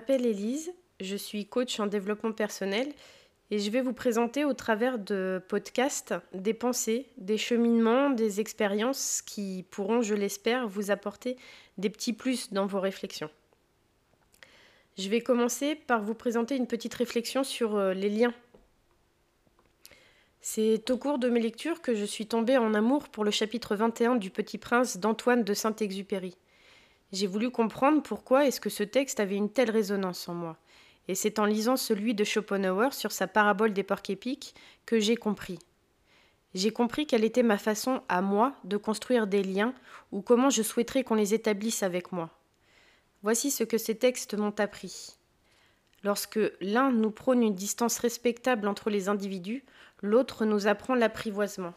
je m'appelle Élise, je suis coach en développement personnel et je vais vous présenter au travers de podcasts des pensées, des cheminements, des expériences qui pourront, je l'espère, vous apporter des petits plus dans vos réflexions. Je vais commencer par vous présenter une petite réflexion sur euh, les liens. C'est au cours de mes lectures que je suis tombée en amour pour le chapitre 21 du Petit Prince d'Antoine de Saint-Exupéry. J'ai voulu comprendre pourquoi est-ce que ce texte avait une telle résonance en moi. Et c'est en lisant celui de Schopenhauer sur sa parabole des porcs épiques que j'ai compris. J'ai compris quelle était ma façon à moi de construire des liens ou comment je souhaiterais qu'on les établisse avec moi. Voici ce que ces textes m'ont appris. Lorsque l'un nous prône une distance respectable entre les individus, l'autre nous apprend l'apprivoisement.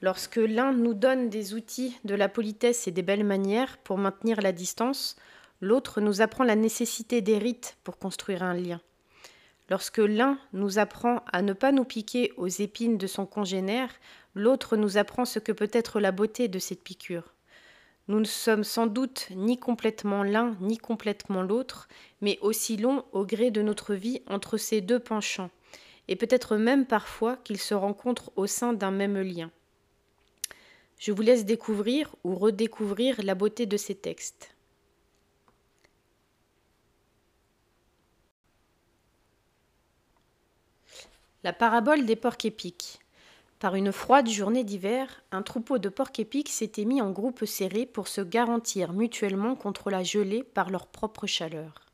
Lorsque l'un nous donne des outils de la politesse et des belles manières pour maintenir la distance, l'autre nous apprend la nécessité des rites pour construire un lien. Lorsque l'un nous apprend à ne pas nous piquer aux épines de son congénère, l'autre nous apprend ce que peut être la beauté de cette piqûre. Nous ne sommes sans doute ni complètement l'un ni complètement l'autre, mais aussi longs au gré de notre vie entre ces deux penchants, et peut-être même parfois qu'ils se rencontrent au sein d'un même lien. Je vous laisse découvrir ou redécouvrir la beauté de ces textes. La parabole des porcs épiques. Par une froide journée d'hiver, un troupeau de porcs épiques s'était mis en groupe serré pour se garantir mutuellement contre la gelée par leur propre chaleur.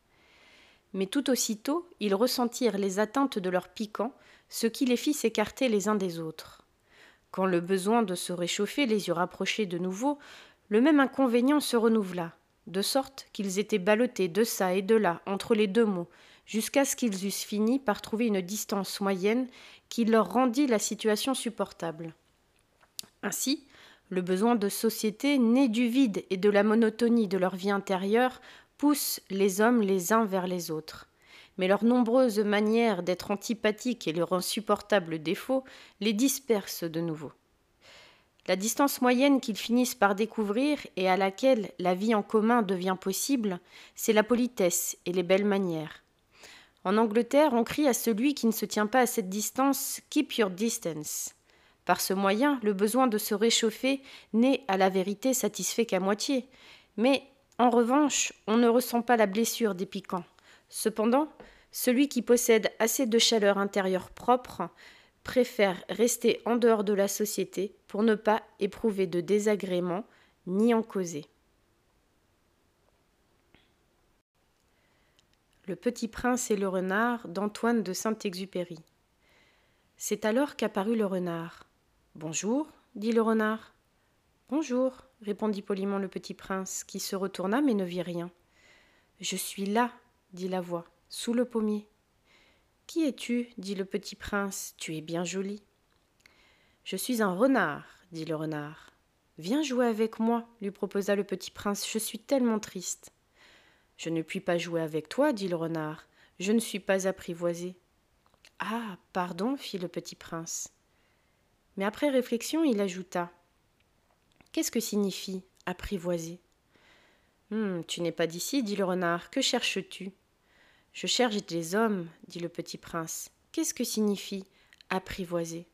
Mais tout aussitôt, ils ressentirent les atteintes de leurs piquants, ce qui les fit s'écarter les uns des autres. Quand le besoin de se réchauffer les eut rapprochés de nouveau, le même inconvénient se renouvela, de sorte qu'ils étaient ballottés de ça et de là entre les deux mots, jusqu'à ce qu'ils eussent fini par trouver une distance moyenne qui leur rendit la situation supportable. Ainsi, le besoin de société né du vide et de la monotonie de leur vie intérieure pousse les hommes les uns vers les autres mais leurs nombreuses manières d'être antipathiques et leurs insupportables défauts les dispersent de nouveau. La distance moyenne qu'ils finissent par découvrir et à laquelle la vie en commun devient possible, c'est la politesse et les belles manières. En Angleterre, on crie à celui qui ne se tient pas à cette distance Keep your distance. Par ce moyen, le besoin de se réchauffer n'est à la vérité satisfait qu'à moitié. Mais, en revanche, on ne ressent pas la blessure des piquants. Cependant, celui qui possède assez de chaleur intérieure propre préfère rester en dehors de la société pour ne pas éprouver de désagréments ni en causer. Le petit prince et le renard d'Antoine de Saint-Exupéry. C'est alors qu'apparut le renard. Bonjour, dit le renard. Bonjour, répondit poliment le petit prince, qui se retourna mais ne vit rien. Je suis là, dit la voix, sous le pommier. Qui es-tu? dit le petit prince. Tu es bien joli. Je suis un renard, dit le renard. Viens jouer avec moi, lui proposa le petit prince. Je suis tellement triste. Je ne puis pas jouer avec toi, dit le renard. Je ne suis pas apprivoisé. Ah, pardon, fit le petit prince. Mais après réflexion, il ajouta. Qu'est-ce que signifie apprivoiser? Hum, Tu n'es pas d'ici, dit le renard. Que cherches-tu? Je cherche des hommes, dit le petit prince. Qu'est-ce que signifie apprivoiser?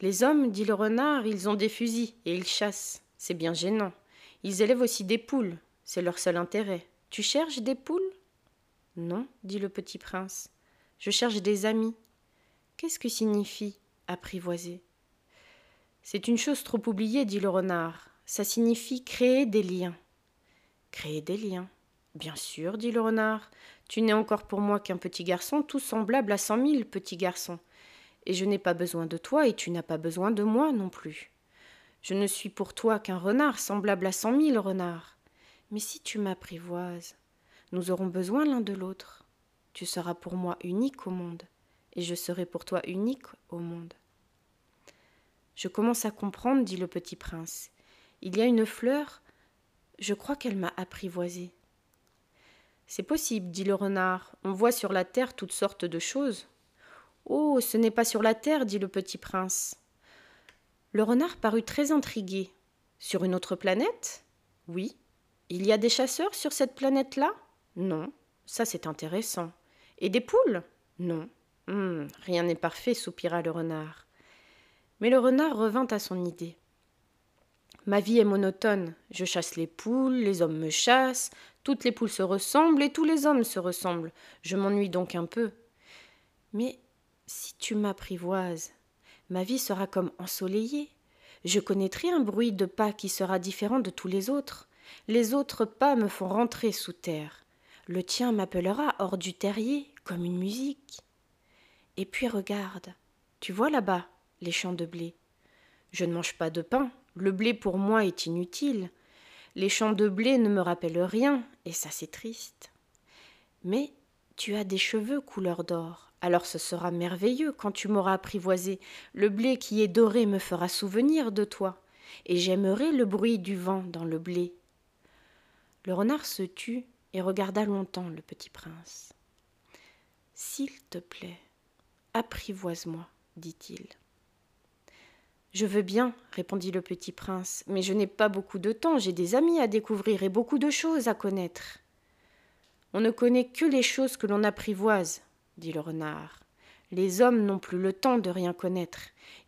Les hommes, dit le renard, ils ont des fusils et ils chassent. C'est bien gênant. Ils élèvent aussi des poules. C'est leur seul intérêt. Tu cherches des poules? Non, dit le petit prince. Je cherche des amis. Qu'est-ce que signifie apprivoiser? C'est une chose trop oubliée, dit le renard. Ça signifie créer des liens. Créer des liens. Bien sûr, dit le renard. Tu n'es encore pour moi qu'un petit garçon, tout semblable à cent mille petits garçons. Et je n'ai pas besoin de toi, et tu n'as pas besoin de moi non plus. Je ne suis pour toi qu'un renard, semblable à cent mille renards. Mais si tu m'apprivoises, nous aurons besoin l'un de l'autre. Tu seras pour moi unique au monde, et je serai pour toi unique au monde. Je commence à comprendre, dit le petit prince. Il y a une fleur, je crois qu'elle m'a apprivoisé. C'est possible, dit le renard. On voit sur la terre toutes sortes de choses. Oh, ce n'est pas sur la terre, dit le petit prince. Le renard parut très intrigué. Sur une autre planète? Oui. Il y a des chasseurs sur cette planète-là? Non. Ça, c'est intéressant. Et des poules? Non. Hum, rien n'est parfait, soupira le renard. Mais le renard revint à son idée. Ma vie est monotone. Je chasse les poules, les hommes me chassent, toutes les poules se ressemblent et tous les hommes se ressemblent. Je m'ennuie donc un peu. Mais si tu m'apprivoises, ma vie sera comme ensoleillée. Je connaîtrai un bruit de pas qui sera différent de tous les autres. Les autres pas me font rentrer sous terre. Le tien m'appellera hors du terrier, comme une musique. Et puis regarde, tu vois là-bas les champs de blé. Je ne mange pas de pain, le blé pour moi est inutile. Les champs de blé ne me rappellent rien, et ça c'est triste. Mais tu as des cheveux couleur d'or, alors ce sera merveilleux quand tu m'auras apprivoisé. Le blé qui est doré me fera souvenir de toi, et j'aimerai le bruit du vent dans le blé. Le renard se tut et regarda longtemps le petit prince. S'il te plaît, apprivoise-moi, dit-il. Je veux bien, répondit le petit prince, mais je n'ai pas beaucoup de temps, j'ai des amis à découvrir et beaucoup de choses à connaître. On ne connaît que les choses que l'on apprivoise, dit le renard. Les hommes n'ont plus le temps de rien connaître.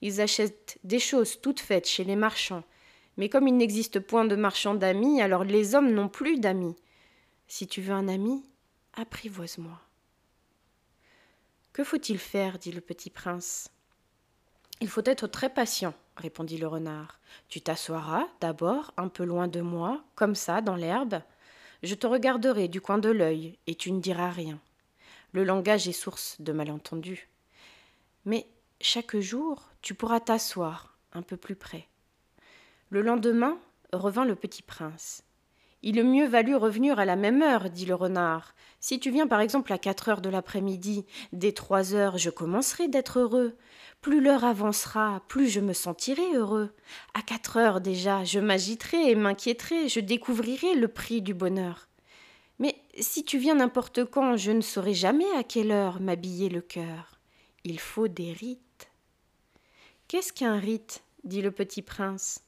Ils achètent des choses toutes faites chez les marchands. Mais comme il n'existe point de marchands d'amis, alors les hommes n'ont plus d'amis. Si tu veux un ami, apprivoise-moi. Que faut-il faire dit le petit prince. Il faut être très patient, répondit le renard. Tu t'assoiras d'abord un peu loin de moi, comme ça, dans l'herbe. Je te regarderai du coin de l'œil, et tu ne diras rien. Le langage est source de malentendus. Mais chaque jour, tu pourras t'asseoir un peu plus près. Le lendemain revint le petit prince. Il eût mieux valu revenir à la même heure, dit le renard. Si tu viens par exemple à quatre heures de l'après-midi, dès trois heures je commencerai d'être heureux. Plus l'heure avancera, plus je me sentirai heureux. À quatre heures déjà, je m'agiterai et m'inquiéterai, je découvrirai le prix du bonheur. Mais si tu viens n'importe quand, je ne saurai jamais à quelle heure m'habiller le cœur. Il faut des rites. Qu'est-ce qu'un rite? dit le petit prince.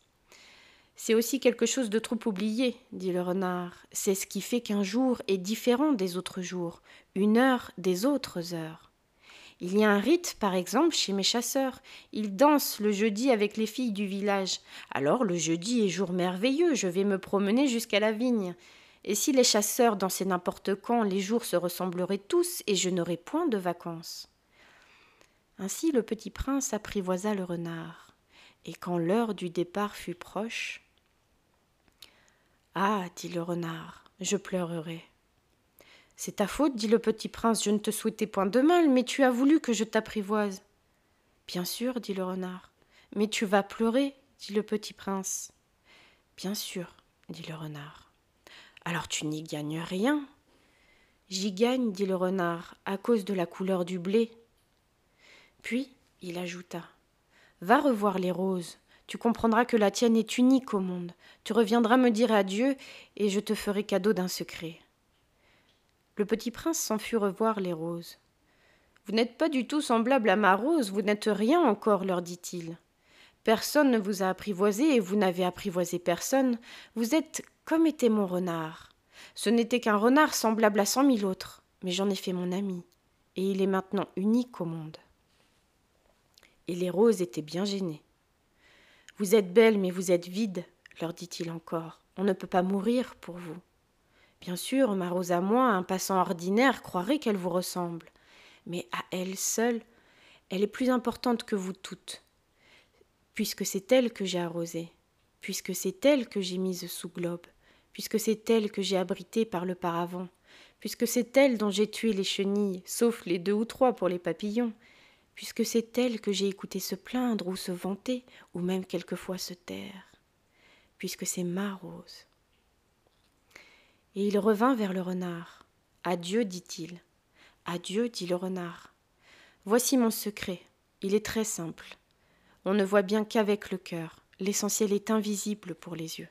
C'est aussi quelque chose de trop oublié, dit le renard. C'est ce qui fait qu'un jour est différent des autres jours, une heure des autres heures. Il y a un rite, par exemple, chez mes chasseurs. Ils dansent le jeudi avec les filles du village. Alors le jeudi est jour merveilleux, je vais me promener jusqu'à la vigne. Et si les chasseurs dansaient n'importe quand, les jours se ressembleraient tous et je n'aurais point de vacances. Ainsi le petit prince apprivoisa le renard. Et quand l'heure du départ fut proche. Ah, dit le renard, je pleurerai. C'est ta faute, dit le petit prince, je ne te souhaitais point de mal, mais tu as voulu que je t'apprivoise. Bien sûr, dit le renard. Mais tu vas pleurer, dit le petit prince. Bien sûr, dit le renard. Alors tu n'y gagnes rien. J'y gagne, dit le renard, à cause de la couleur du blé. Puis il ajouta. Va revoir les roses. Tu comprendras que la tienne est unique au monde. Tu reviendras me dire adieu, et je te ferai cadeau d'un secret. Le petit prince s'en fut revoir les roses. Vous n'êtes pas du tout semblable à ma rose, vous n'êtes rien encore, leur dit-il. Personne ne vous a apprivoisé et vous n'avez apprivoisé personne. Vous êtes comme était mon renard. Ce n'était qu'un renard semblable à cent mille autres, mais j'en ai fait mon ami, et il est maintenant unique au monde. Et les roses étaient bien gênées. Vous êtes belle, mais vous êtes vide, leur dit-il encore. On ne peut pas mourir pour vous. Bien sûr, ma rose à moi, un passant ordinaire croirait qu'elle vous ressemble, mais à elle seule, elle est plus importante que vous toutes, puisque c'est elle que j'ai arrosée, puisque c'est elle que j'ai mise sous globe, puisque c'est elle que j'ai abritée par le paravent, puisque c'est elle dont j'ai tué les chenilles, sauf les deux ou trois pour les papillons, puisque c'est elle que j'ai écouté se plaindre ou se vanter, ou même quelquefois se taire, puisque c'est ma rose et il revint vers le renard. Adieu, dit-il. Adieu, dit le renard. Voici mon secret. Il est très simple. On ne voit bien qu'avec le cœur. L'essentiel est invisible pour les yeux.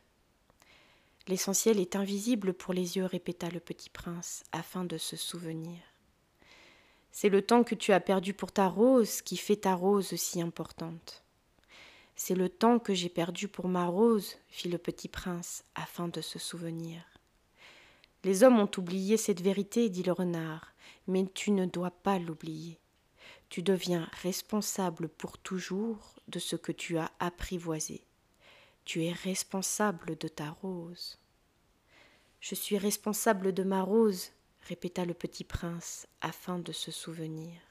L'essentiel est invisible pour les yeux, répéta le petit prince, afin de se souvenir. C'est le temps que tu as perdu pour ta rose qui fait ta rose si importante. C'est le temps que j'ai perdu pour ma rose, fit le petit prince, afin de se souvenir. Les hommes ont oublié cette vérité, dit le renard, mais tu ne dois pas l'oublier. Tu deviens responsable pour toujours de ce que tu as apprivoisé. Tu es responsable de ta rose. Je suis responsable de ma rose, répéta le petit prince afin de se souvenir.